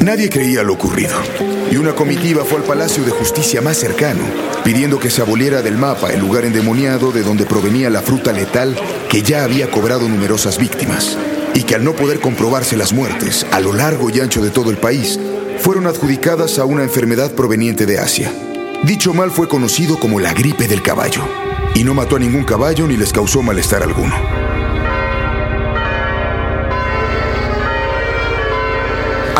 Nadie creía lo ocurrido, y una comitiva fue al Palacio de Justicia más cercano, pidiendo que se aboliera del mapa el lugar endemoniado de donde provenía la fruta letal que ya había cobrado numerosas víctimas, y que al no poder comprobarse las muertes a lo largo y ancho de todo el país, fueron adjudicadas a una enfermedad proveniente de Asia. Dicho mal fue conocido como la gripe del caballo, y no mató a ningún caballo ni les causó malestar alguno.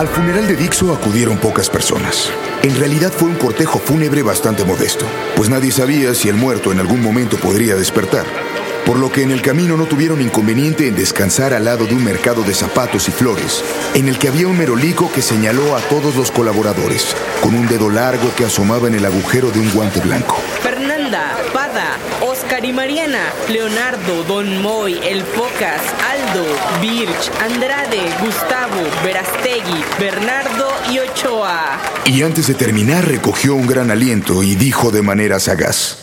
Al funeral de Dixo acudieron pocas personas. En realidad fue un cortejo fúnebre bastante modesto, pues nadie sabía si el muerto en algún momento podría despertar, por lo que en el camino no tuvieron inconveniente en descansar al lado de un mercado de zapatos y flores, en el que había un merolico que señaló a todos los colaboradores, con un dedo largo que asomaba en el agujero de un guante blanco. Fernanda, Pada, Oscar y Mariana, Leonardo, Don Moy, El Focas, Aldo, Birch, Andrade, Gustavo, Verastegui, Bernardo y Ochoa. Y antes de terminar recogió un gran aliento y dijo de manera sagaz.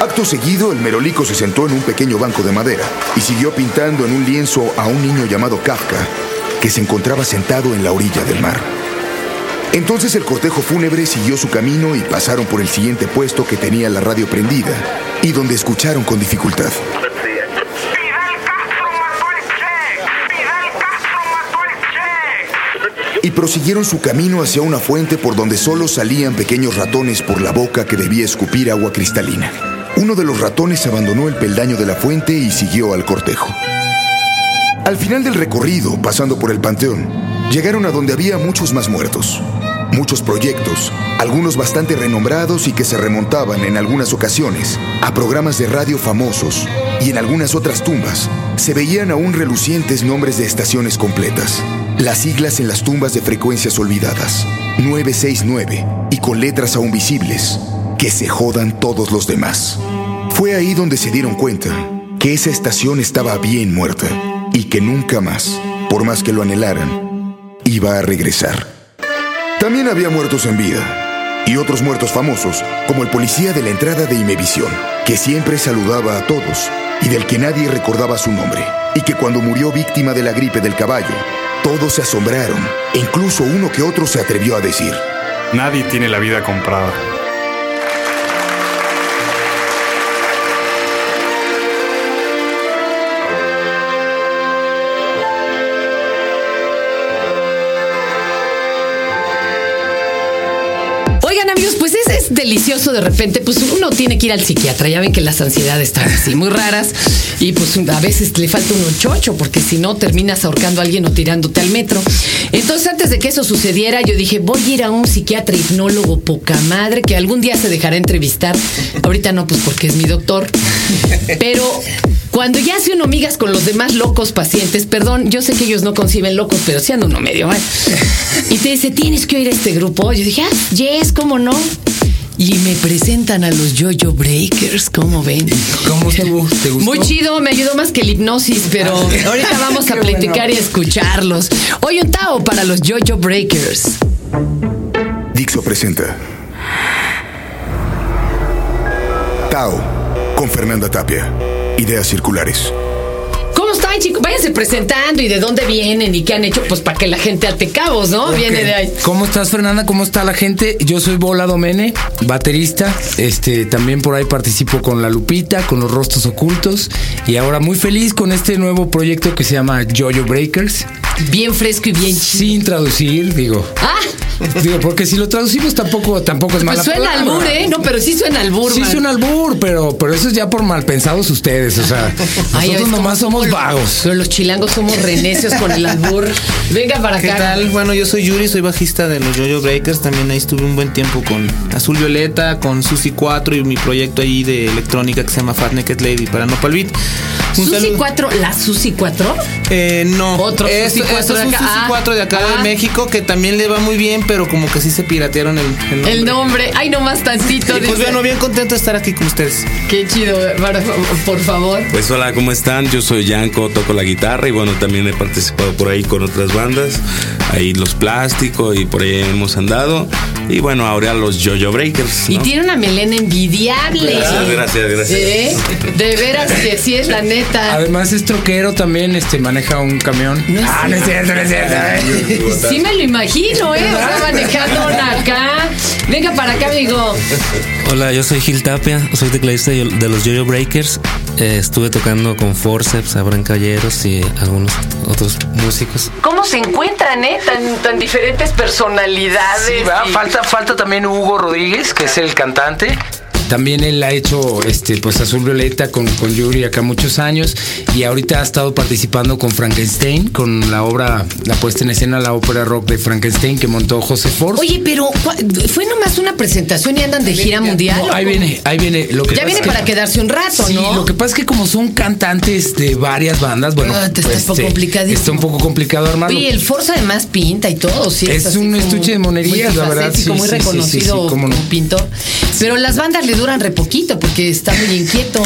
Acto seguido, el merolico se sentó en un pequeño banco de madera y siguió pintando en un lienzo a un niño llamado Kafka, que se encontraba sentado en la orilla del mar. Entonces el cortejo fúnebre siguió su camino y pasaron por el siguiente puesto que tenía la radio prendida y donde escucharon con dificultad. y prosiguieron su camino hacia una fuente por donde solo salían pequeños ratones por la boca que debía escupir agua cristalina. Uno de los ratones abandonó el peldaño de la fuente y siguió al cortejo. Al final del recorrido, pasando por el panteón, llegaron a donde había muchos más muertos. Muchos proyectos, algunos bastante renombrados y que se remontaban en algunas ocasiones a programas de radio famosos y en algunas otras tumbas se veían aún relucientes nombres de estaciones completas. Las siglas en las tumbas de frecuencias olvidadas, 969, y con letras aún visibles, que se jodan todos los demás. Fue ahí donde se dieron cuenta que esa estación estaba bien muerta y que nunca más, por más que lo anhelaran, iba a regresar. También había muertos en vida y otros muertos famosos, como el policía de la entrada de Imevisión, que siempre saludaba a todos y del que nadie recordaba su nombre, y que cuando murió víctima de la gripe del caballo, todos se asombraron, e incluso uno que otro se atrevió a decir, Nadie tiene la vida comprada. Delicioso de repente, pues uno tiene que ir al psiquiatra, ya ven que las ansiedades están así muy raras y pues a veces le falta uno chocho porque si no terminas ahorcando a alguien o tirándote al metro. Entonces antes de que eso sucediera yo dije voy a ir a un psiquiatra hipnólogo poca madre que algún día se dejará entrevistar, ahorita no pues porque es mi doctor, pero cuando ya hace uno migas con los demás locos pacientes, perdón, yo sé que ellos no conciben locos, pero sí anda uno medio mal. Y te dice, tienes que oír a este grupo. Yo dije, ah, yes, ¿cómo no? Y me presentan a los Jojo Breakers, ¿cómo ven? ¿Cómo estuvo? ¿Te gustó? Muy chido, me ayudó más que el hipnosis, pero ahorita vamos a bueno. platicar y escucarlos. Hoy un Tao para los Jojo Breakers. Dixo presenta Tao con Fernanda Tapia. Ideas circulares. ¿Cómo están, chicos? Váyanse presentando y de dónde vienen y qué han hecho, pues para que la gente ate cabos, ¿no? Viene de ahí. ¿Cómo estás, Fernanda? ¿Cómo está la gente? Yo soy Bola Domene, baterista. Este, también por ahí participo con La Lupita, con los rostros ocultos. Y ahora muy feliz con este nuevo proyecto que se llama Jojo Breakers. Bien fresco y bien chido. Sin traducir, digo. Ah, Digo, porque si lo traducimos tampoco, tampoco es mala pues suena palabra. albur, ¿eh? No, pero sí suena albur, Sí man. suena albur, pero, pero eso es ya por mal pensados ustedes. O sea, Ay, nosotros ¿ves nomás somos vagos. Pero los chilangos somos renecios con el albur. Venga para ¿Qué acá. tal? Bueno, yo soy Yuri, soy bajista de los Jojo Breakers. También ahí estuve un buen tiempo con Azul Violeta, con Susi 4 y mi proyecto ahí de electrónica que se llama Fat Naked Lady para Nopal Beat. Susi saludo- 4, la Susi 4. Eh, no. Otro es, Susi 4 es un de acá. Susi Ah. 4 de acá Ah. de México que también le va muy bien, pero como que sí se piratearon el, el nombre. El nombre. Ay, nomás tantito. Y pues bueno, bien contento de estar aquí con ustedes. Qué chido, por, por favor. Pues hola, ¿cómo están? Yo soy Yanko, toco la guitarra y bueno, también he participado por ahí con otras bandas, ahí Los Plásticos y por ahí hemos andado. Y bueno, ahora los Jojo Breakers. Y tiene una melena envidiable. Gracias, gracias, gracias. ¿Eh? De veras que sí es la neta. Además es troquero también, este, maneja un camión. No ah, no es cierto, no es cierto. ¿eh? Sí me lo imagino, ¿eh? O sea, manejando una acá. Venga para acá, amigo. Hola, yo soy Gil Tapia, soy tecladista de los Jojo Breakers. Eh, estuve tocando con Forceps, Abraham Calleros y algunos otros músicos. ¿Cómo se encuentran, eh? Tan, tan diferentes personalidades. Sí, va, y- falta, falta también Hugo Rodríguez, que es el cantante. También él ha hecho este, pues Azul Violeta con, con Yuri acá muchos años y ahorita ha estado participando con Frankenstein, con la obra, la puesta en escena, la ópera rock de Frankenstein que montó José Force. Oye, pero ¿cu- ¿fue nomás una presentación y andan de gira mundial? No, ahí cómo? viene, ahí viene. Lo que Ya viene que- para quedarse un rato, Sí, ¿no? lo que pasa es que como son cantantes de varias bandas, bueno, Ah, te está un poco este, complicadísimo. Está un poco complicado armarlo. Oye, el Forza además pinta y todo, sí. Es un como estuche de monerías, la verdad, sí, muy sí, sí, reconocido sí, sí, cómo no. como pintor. Pero las bandas le duran re poquito porque está muy inquieto.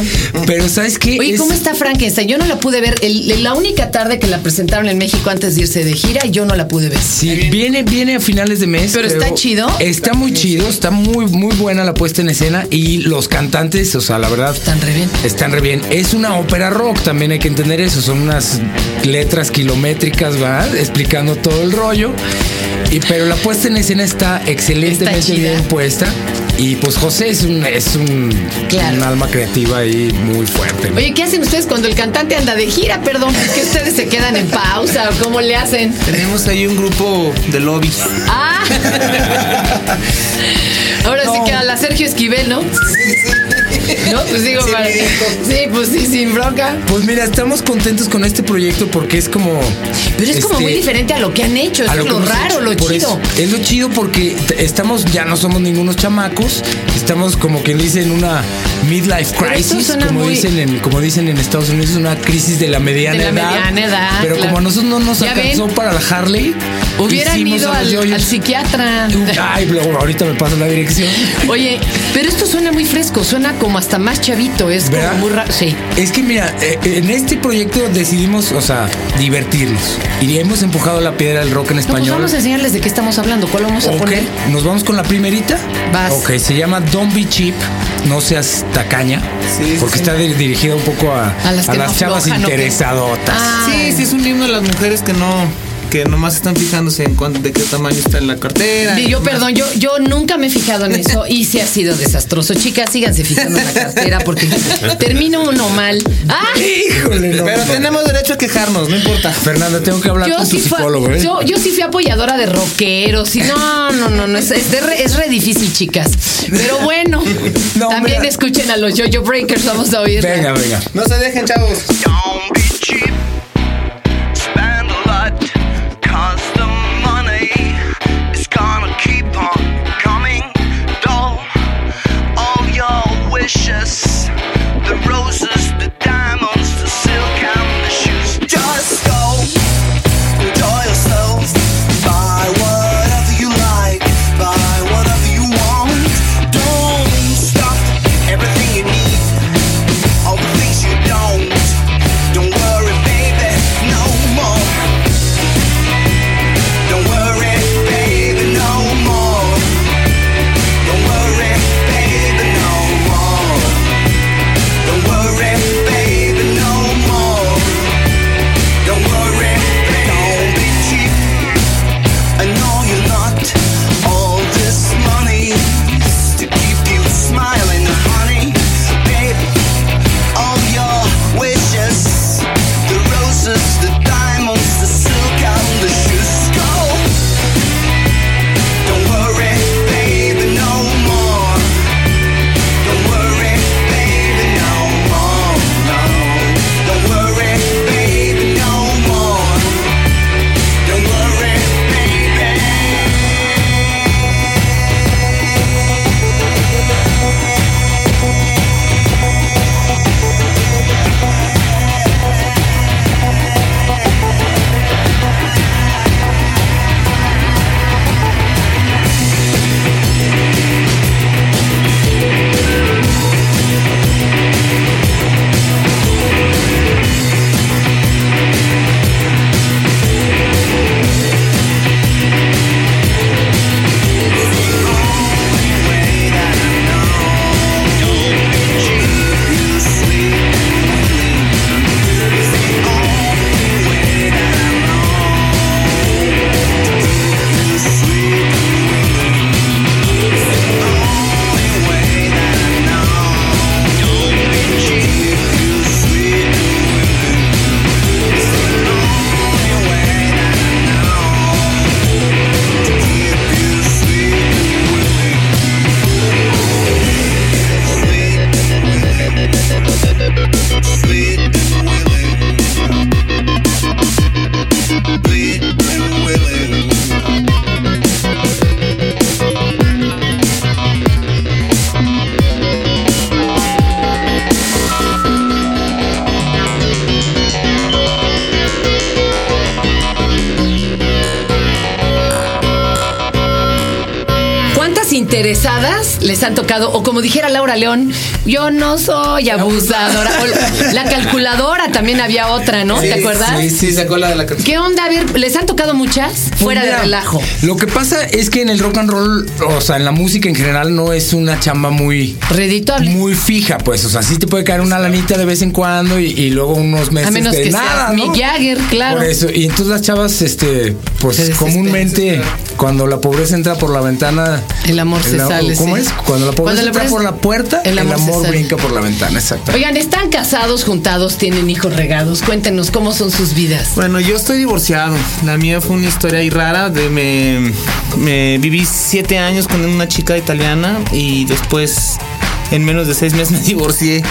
Pero ¿sabes qué? Oye, Es- ¿cómo está Frankenstein? Yo no la pude ver. El- la única tarde que la presentaron en México antes de irse de gira, yo no la pude ver. Sí, viene, viene a finales de mes. Pero está chido. Está muy chido, está muy, muy buena la puesta en escena y los cantantes, o sea, la verdad. Están re bien. Están re bien. Es una ópera rock, también hay que entender eso. Son unas letras kilométricas, ¿verdad? Explicando todo el rollo. Y, pero la puesta en escena está excelentemente Está bien puesta. Y pues José es un, es un, Claro. un alma creativa ahí muy fuerte. Oye, ¿qué hacen ustedes cuando el cantante anda de gira? Perdón, ¿es que ustedes se quedan en pausa o cómo le hacen? Tenemos ahí un grupo de lobby. Ah. Ahora sí que a la Sergio Esquivel, ¿no? No, pues digo, para- sí, pues sí, sin bronca. Pues mira, estamos contentos con este proyecto porque es como. Pero es como este, muy diferente a lo que han hecho. Eso a es lo raro, hecho. lo chido. eso, es lo chido porque estamos, ya no somos ningunos chamacos, estamos como que dicen una midlife Pero crisis, como muy- dicen en, como dicen en Estados Unidos, una crisis de la mediana De la edad. mediana edad, Pero claro. como a nosotros no nos alcanzó ven. para la Harley, Hubieran ido al, psiquiatra. Ay, luego ahorita me pasa la dirección. Oye, pero esto suena muy fresco, suena como hasta más chavito, es ¿Verdad? como muy raro. Sí. Es que mira, eh, en este proyecto decidimos, o sea, divertirnos. Y hemos empujado la piedra del rock en No, pues español. vamos a enseñarles de qué estamos hablando. ¿Cuál vamos a Ok, poner? nos vamos con la primerita. Vas. Ok, se llama Don't Be Cheap, no seas tacaña. Sí, porque sí. está di- dirigida un poco a, A las no chavas aflojan, interesadotas. Ah. Sí, sí, es un himno de las mujeres que no, que nomás están fijándose en cuánto, de qué tamaño está en la cartera. Yo, perdón, yo, yo nunca me he fijado en eso y sí ha sido desastroso. Chicas, síganse fijando en la cartera porque termino uno mal. ¡Ah! Híjole, no. Pero tenemos derecho a quejarnos, no importa. Fernanda, tengo que hablar Yo con sí, psicólogo, ¿eh? yo, yo sí fui apoyadora de rockeros y no, no, no, no, es, es, de re, es re difícil, chicas. Pero bueno, No, también mira. escuchen a los Jojo Breakers, vamos a oír. Venga, venga. No se dejen, chavos. Les han tocado, o como dijera Laura León, yo no soy abusadora. O la calculadora también había otra, ¿no? ¿Te acuerdas? Sí, sí, sacó la de la canción. ¿Qué onda? A ver, ¿les han tocado muchas? Fuera de Pues relajo. Lo que pasa es que en el rock and roll, o sea, en la música en general, no es una chamba muy. Redituable. Muy fija, pues. O sea, sí te puede caer una lanita de vez en cuando y, y luego unos meses A menos de que nada. Mick Jagger, claro. Por eso. Y entonces las chavas, este, pues comúnmente, cuando la pobreza entra por la ventana. El amor se el- sale, ¿Cómo sí. es? Cuando la pobreza Cuando la entra por la puerta, el el amor amor, se sale. brinca por la ventana, exacto. Oigan, están casados, juntados, tienen hijos regados. Cuéntenos cómo son sus vidas. Bueno, yo estoy divorciado. La mía fue una historia ahí rara. De me, me viví siete años con una chica italiana y después, en menos de seis meses, me divorcié.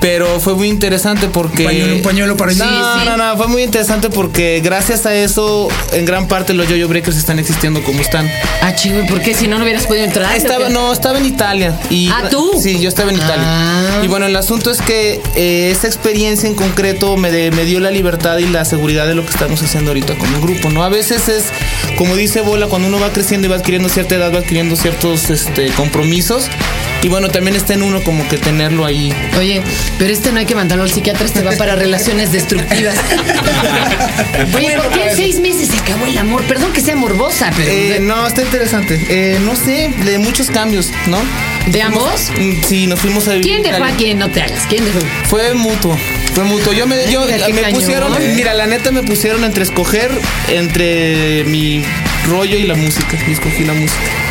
Pero fue muy interesante porque. Un pañuelo, un pañuelo para No, allí. no, no, fue muy interesante porque gracias a eso, en gran parte los Yo-Yo Breakers están existiendo como están. Ah, chingo, ¿por qué? Si no, no hubieras podido entrar. Estaba, no, estaba en Italia. Y, Ah, ¿tú? Sí, yo estaba en Italia. Ah. Y bueno, el asunto es que eh, esta experiencia en concreto me, de- me dio la libertad y la seguridad de lo que estamos haciendo ahorita como grupo, ¿no? A veces es, como dice Bola, cuando uno va creciendo y va adquiriendo cierta edad, va adquiriendo ciertos este, compromisos. Y bueno, también está en uno como que tenerlo ahí. Oye, pero este no hay que mandarlo al psiquiatra, este va para relaciones destructivas. Oye, ¿por qué en seis meses se acabó el amor? Perdón que sea morbosa, pero. Eh, no, está interesante. Eh, no sé, de muchos cambios, ¿no? ¿De ambos? Mm, Sí, nos fuimos a vivir. ¿Quién dejó a quién? No te hagas. ¿Quién dejó? Fue mutuo, fue mutuo. Yo me, yo, Mira, me pusieron, mira, la neta me pusieron entre escoger entre mi rollo y la música. Y escogí la música.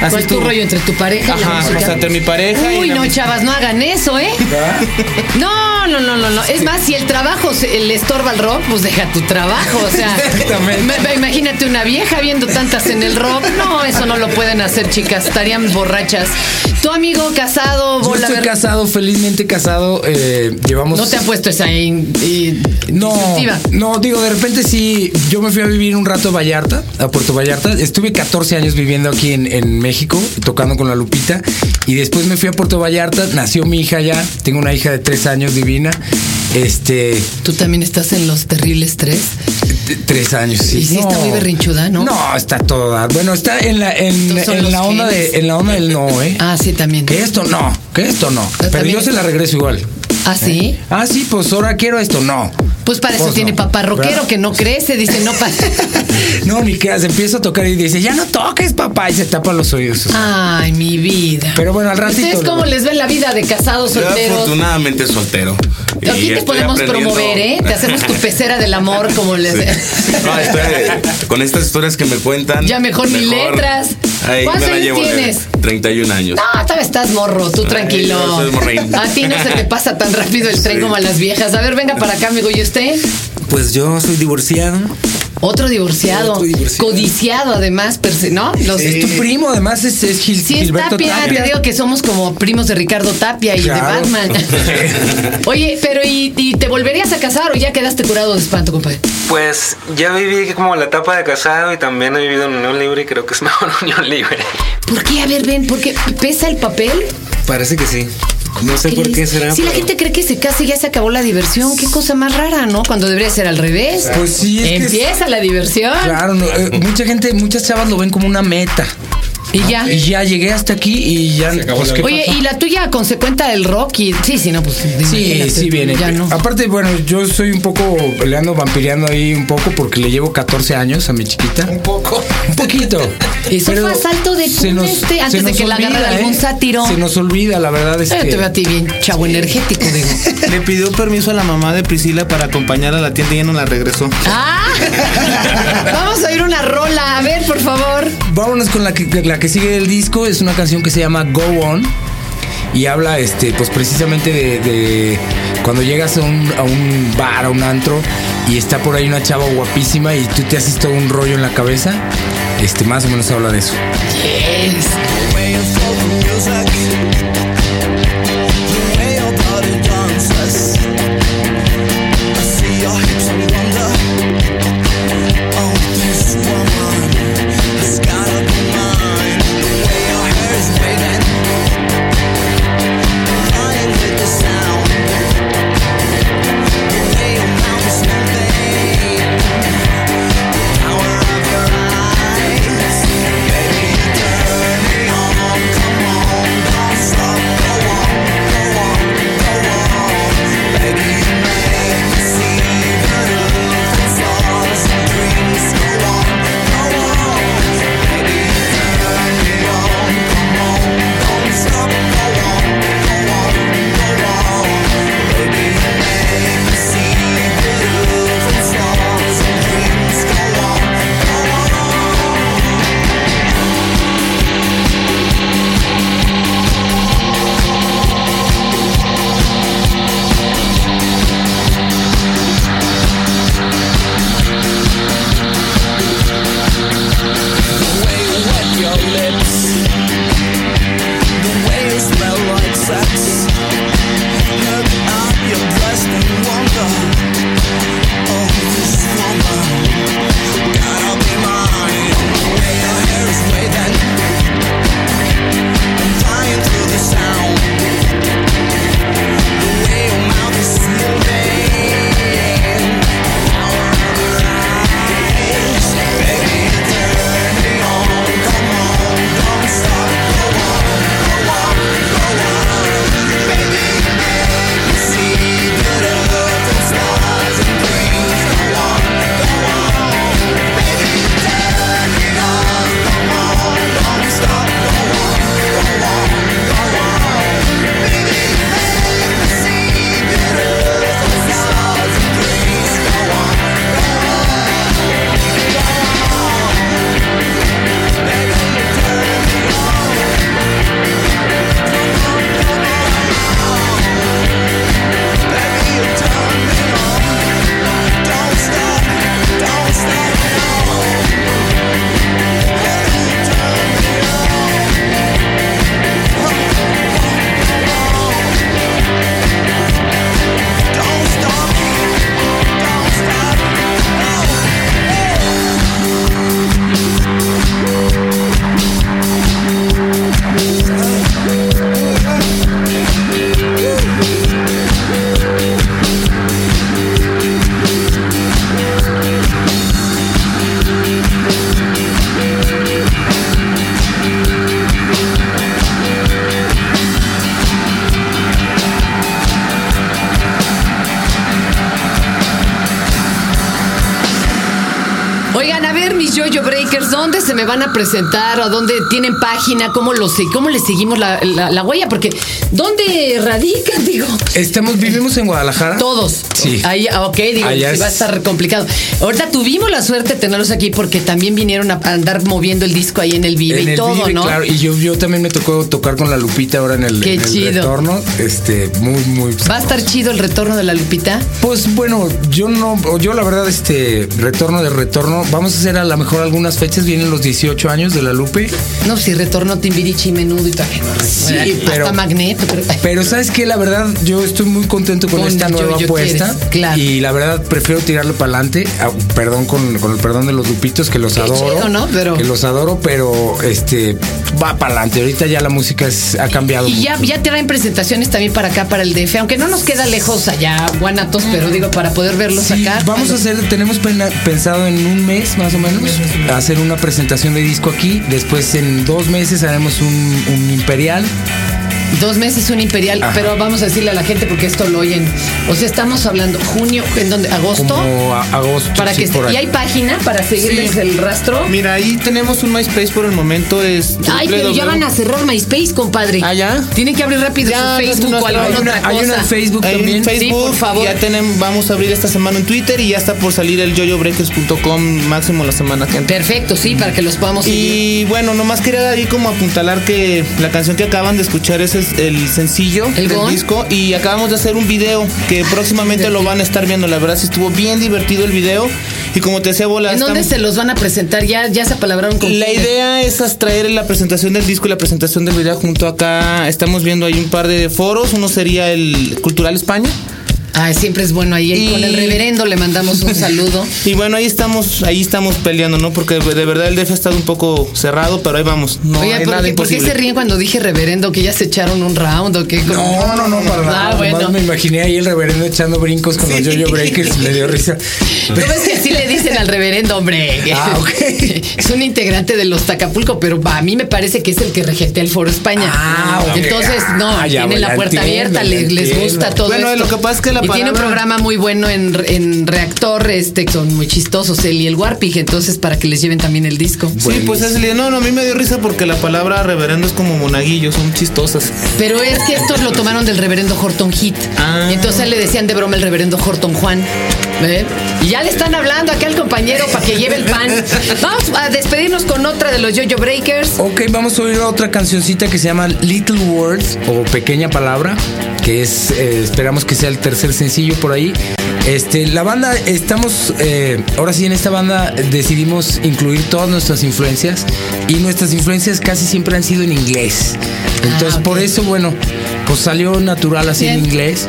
Así ¿Cuál es tu rollo entre tu pareja y la Ajá, música? o sea, entre mi pareja Uy, no, música. chavas, no hagan eso, ¿eh? No, no, no, no, no. Es más, si el trabajo se- le estorba al rock, pues deja tu trabajo. O sea, Exactamente. me- me- imagínate una vieja viendo tantas en el rock. No, eso no lo pueden hacer, chicas. Estarían borrachas. Tu amigo casado, Yo estoy ver- casado, felizmente casado. eh, llevamos. No te ha puesto esa in- in- No, no, digo, de repente sí, yo me fui a vivir un rato a Vallarta, a Puerto Vallarta. Estuve 14 años viviendo aquí en, en México, tocando con la Lupita. Y después me fui a Puerto Vallarta, nació mi hija ya, tengo una hija de 3 años divina. Este, Tú también estás en los terribles tres. tres años, sí. Y sí está muy berrinchuda, ¿no? No, está toda. Bueno, está en la, en, la onda genes. de, en la onda del no, ¿eh? Ah, sí, también. Que esto no, que esto no. Pero también yo se la regreso igual. ¿Ah, sí? Ah, sí, pues ahora quiero esto, no. Pues para eso Pues tiene no. papá rockero ¿Verdad? que no crece, dice no pa- No, ni que se empieza a tocar y dice, ya no toques, papá, y se tapa los oídos. Ay, mi vida. Pero bueno, al ratito ¿Ustedes cómo les ven la vida de casados Yo solteros? afortunadamente soltero. Y Aquí te podemos promover, ¿eh? Te hacemos tu pecera del amor, como les. No, estoy- con estas historias que me cuentan. Ya mejor ni letras. Ahí ¿Cuántos me la años llevo de tienes? 31 años. No, todavía estás morro, tú Ay, tranquilo. yo soy morrín. A ti no se te pasa tan rápido el tren Sí. como a las viejas. A ver, venga para acá, amigo. ¿Y usted? Pues yo soy divorciado. Otro divorciado. Otro divorciado. Codiciado, además, ¿no? Los, Es tu primo, además es, es Gil- Sí, es Gilberto Tapia. Tapia. Te digo que somos como primos de Ricardo Tapia y Claro. de Batman. Oye, pero ¿y, y te volverías a casar o ya quedaste curado de espanto, compadre? Pues ya viví como la etapa de casado y también he vivido en unión libre y creo que es mejor unión libre. ¿Por qué? A ver, ven, ¿por qué pesa el papel? Parece que sí. No sé por qué será. Si la gente cree que se casa y ya se acabó la diversión, qué cosa más rara, ¿no? Cuando debería ser al revés. Pues sí, es que es- Empieza la diversión. Claro, no, eh, mucha gente, muchas chavas lo ven como una meta. Y ya. Y ya llegué hasta aquí y ya. pues, ¿qué Oye, pasó? y la tuya consecuenta del rock y sí, sí, no, pues Sí, sí viene. Ya no. Aparte, bueno, yo soy un poco, le ando vampireando ahí un poco porque le llevo 14 años a mi chiquita. Un poco. Un poquito. Eso fue asalto de se nos- este, antes se de nos que la agarrara olvida, algún ¿eh? sátiro. Se nos olvida, la verdad es Yo que... te veo a ti bien chavo energético, digo. Le pidió permiso a la mamá de Priscila para acompañarla a la tienda y ya no la regresó. ¡Ah! Vamos a oír una rola. A ver, por favor. Vámonos con la que, la que sigue del disco. Es una canción que se llama Go On. Y habla, este, pues precisamente de, cuando llegas a un, a un bar, a un antro, y está por ahí una chava guapísima y tú te haces todo un rollo en la cabeza. Este, más o menos habla de eso. A presentar? ¿O dónde tienen página? ¿Cómo, los, cómo les seguimos la, la- la huella? Porque, ¿dónde radican? Digo, Estamos, vivimos en Guadalajara. todos. Sí. Ahí, ah, ok, digo, Allá sí va a es- estar complicado. Ahorita tuvimos la suerte de tenerlos aquí porque también vinieron a andar moviendo el disco ahí en el Vive En y el todo, Vive, ¿no? claro. Y yo, yo también me tocó tocar con la Lupita ahora en el, Qué en el chido. retorno. Este, muy, muy. ¿Va a estar chido el retorno de la Lupita? Pues bueno, yo no, yo la verdad, este, retorno de retorno, vamos a hacer a lo mejor algunas fechas, vienen los 18 años de la Lupe, No, si retorno Timbirichi, menudo y también. Sí, pero- Hasta Magneto. pero- pero sabes que la verdad, yo estoy muy contento con, Con esta nueva Yo-Yo apuesta. quieres, claro. Y la verdad, prefiero tirarle para adelante, perdón con, con el perdón de los Lupitos, que los Qué adoro. chido, ¿no? Pero- Que los adoro, pero este, va para adelante. Ahorita ya la música es- ha cambiado. Y ya, mucho. ya traen presentaciones también para acá, para el DF, aunque no nos queda lejos allá, Guanatos, pero digo, para poder verlos Sí, acá. vamos a hacer, tenemos pena- pensado en un mes más o menos hacer una presentación de aquí. Después en dos meses haremos un imperial. Dos meses un imperial, Ajá. pero vamos a decirle a la gente porque esto lo oyen. O sea, estamos hablando junio, ¿en dónde? ¿Agosto? Como a- agosto. para sí, que por esté- ahí. ¿Y hay página para seguirles Sí. el rastro? Mira, ahí tenemos un MySpace por el momento. Es Ay, pero ya van a cerrar MySpace, compadre. ¿Ah, ya? Tienen que abrir rápido Ya, su Facebook no, o no, alguna hay otra una- hay cosa. una en Facebook Ahí también. en Facebook, Sí, por favor. ya tenemos, vamos a abrir esta semana en Twitter y ya está por salir el yoyobreakers.com máximo la semana que. Perfecto, sí, para que los podamos seguir. Y bueno, nomás quería ahí como apuntalar que la canción que acaban de escuchar es el sencillo ¿El del Gone? disco y acabamos de hacer un video que próximamente lo van a estar viendo. La verdad sí estuvo bien divertido el video y como te decía Bola, ¿En dónde se los van a presentar? Ya, ya se apalabraron con la idea es traer la presentación del disco y la presentación del video junto acá. Estamos viendo ahí un par de foros. Uno sería el Cultural España. Ah, siempre es bueno ahí. Y- Con el reverendo le mandamos un saludo. Y bueno, ahí estamos, ahí estamos peleando, ¿no? Porque de verdad el DF ha estado un poco cerrado, pero ahí vamos. No Oiga, hay ¿por, nada qué, por qué imposible. se ríen cuando dije reverendo? ¿Que ya se echaron un round o qué? No, no, no, para nada. Ah, bueno. me imaginé ahí el reverendo echando brincos con los Yo-Yo Breakers y me dio risa. ¿No ves que así le dicen al reverendo, hombre? Ah, ok. Es un integrante de los Tacapulco, pero a mí me parece que es el que regentea el Foro España. Ah, ok. Entonces, no, Ah, ya, tiene ya la puerta entiendo, abierta, les, les gusta todo Bueno, esto. lo que pasa es que la y tiene un programa muy bueno en, en Reactor, este, son muy chistosos, él y el Warpig, entonces para que les lleven también el disco. Sí, pues es el No, no, a mí me dio risa porque la palabra reverendo es como monaguillo, son chistosas. Pero es que estos lo tomaron del reverendo Horton Heat. Ah. Entonces le decían de broma el reverendo Horton Juan. ¿Ve? Y ya le están hablando aquí al compañero para que lleve el pan. Vamos a despedirnos con otra de los Jojo Breakers. Ok, vamos a oír otra cancioncita que se llama Little Words o Pequeña Palabra, que es, eh, esperamos que sea el tercer sencillo por ahí. Este, la banda, estamos, eh, ahora sí en esta banda decidimos incluir todas nuestras influencias y nuestras influencias casi siempre han sido en inglés. Entonces, Ah, ok. por eso, bueno, pues salió natural así en Bien. inglés,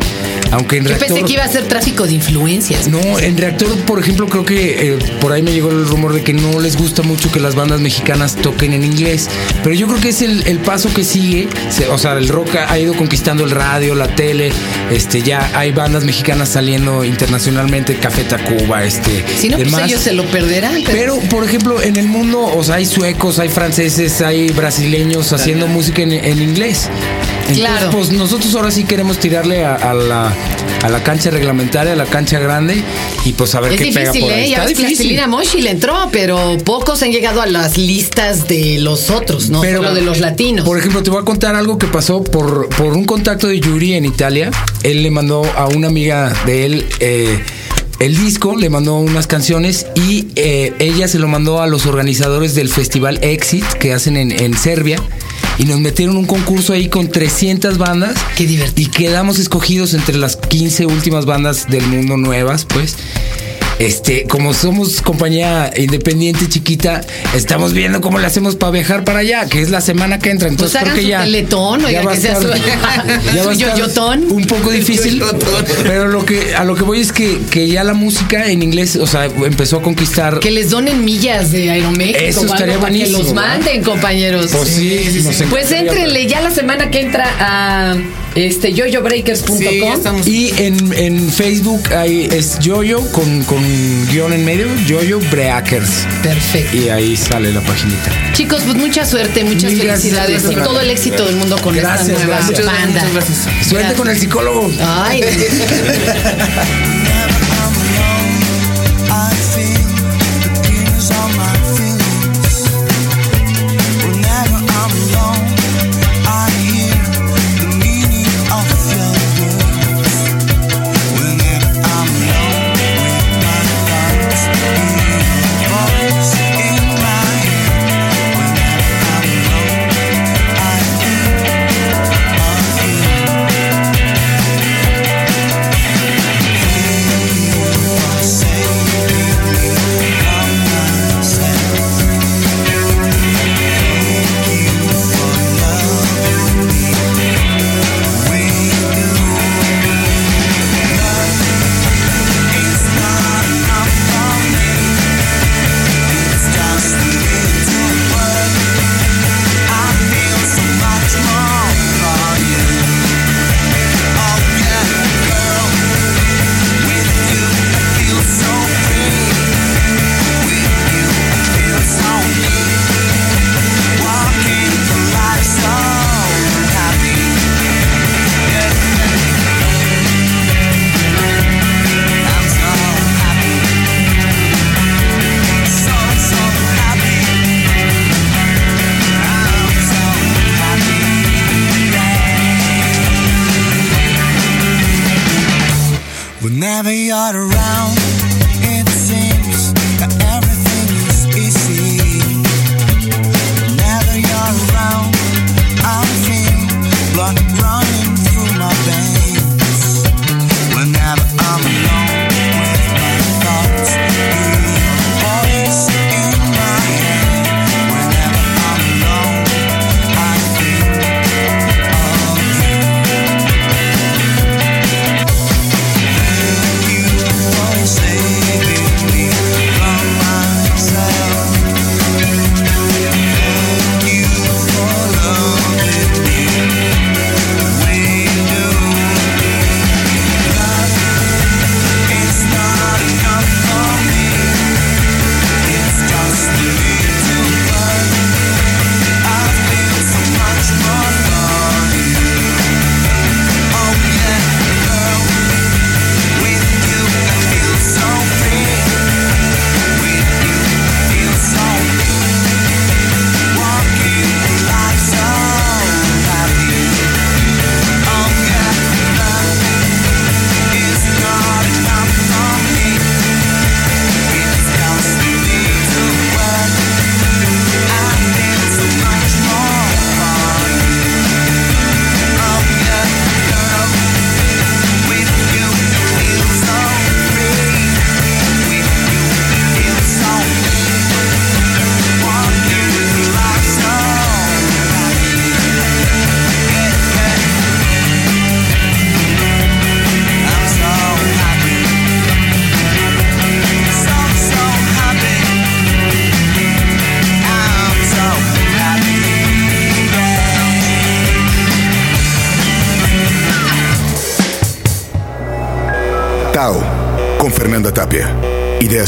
aunque en Yo reactor... pensé que iba a ser tráfico de influencias. No, en Reactor, por ejemplo, creo que eh, por ahí me llegó el rumor de que no les gusta mucho que las bandas mexicanas toquen en inglés. Pero yo creo que es el, el paso que sigue. Se- o sea, el rock ha, ido conquistando el radio, la tele. Este, ya hay bandas mexicanas saliendo internacionalmente, Café Tacuba, este. Si no, pues demás. ellos se lo perderán. Pero, por ejemplo, en el mundo, o sea, hay suecos, hay franceses, hay brasileños haciendo música en, en inglés. Entonces, Claro. pues nosotros ahora sí queremos tirarle a, a la, a la cancha reglamentaria, a la cancha grande, y pues a ver es qué pega por ahí. ¿eh? Está difícil. Moshi le entró, pero pocos han llegado a las listas de los otros, no Pero- solo de los latinos. Por ejemplo, te voy a contar algo que pasó por, por un contacto de Yuri en Italia. Él le mandó a una amiga de él eh, el disco, le mandó unas canciones y eh, ella se lo mandó a los organizadores del festival Exit que hacen en, en Serbia. Y nos metieron un concurso ahí con 300 bandas. Qué divertido. Y quedamos escogidos entre las 15 últimas bandas del mundo nuevas, pues. Este, como somos compañía independiente chiquita, estamos viendo cómo le hacemos para viajar para allá, que es la semana que entra. Entonces Pues creo que ya. teletón, oiga, va que estar- su- ya va a su estar yoyotón. Un poco difícil. Pero lo que, a lo que voy es que, que ya la música en inglés, o sea, empezó a conquistar. Que les donen millas de Aeroméxico. Eso estaría para Que buenísimo, los ¿verdad? manden, compañeros. Pues sí, nos encantaría, Pues éntrenle ya la semana que entra a este yoyobreakers.com. Sí, estamos. Y en, en Facebook hay, es Yoyo con, con guion en medio, Yoyo Breakers. Perfecto. Y ahí sale la paginita. Chicos, pues mucha suerte, muchas Mil gracias, felicidades y todo el éxito del mundo con Gracias, esta nueva gracias. banda. Muchas gracias. Suerte Gracias. con el psicólogo. Ay,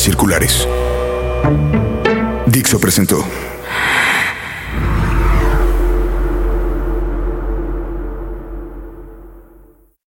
circulares. Dixo presentó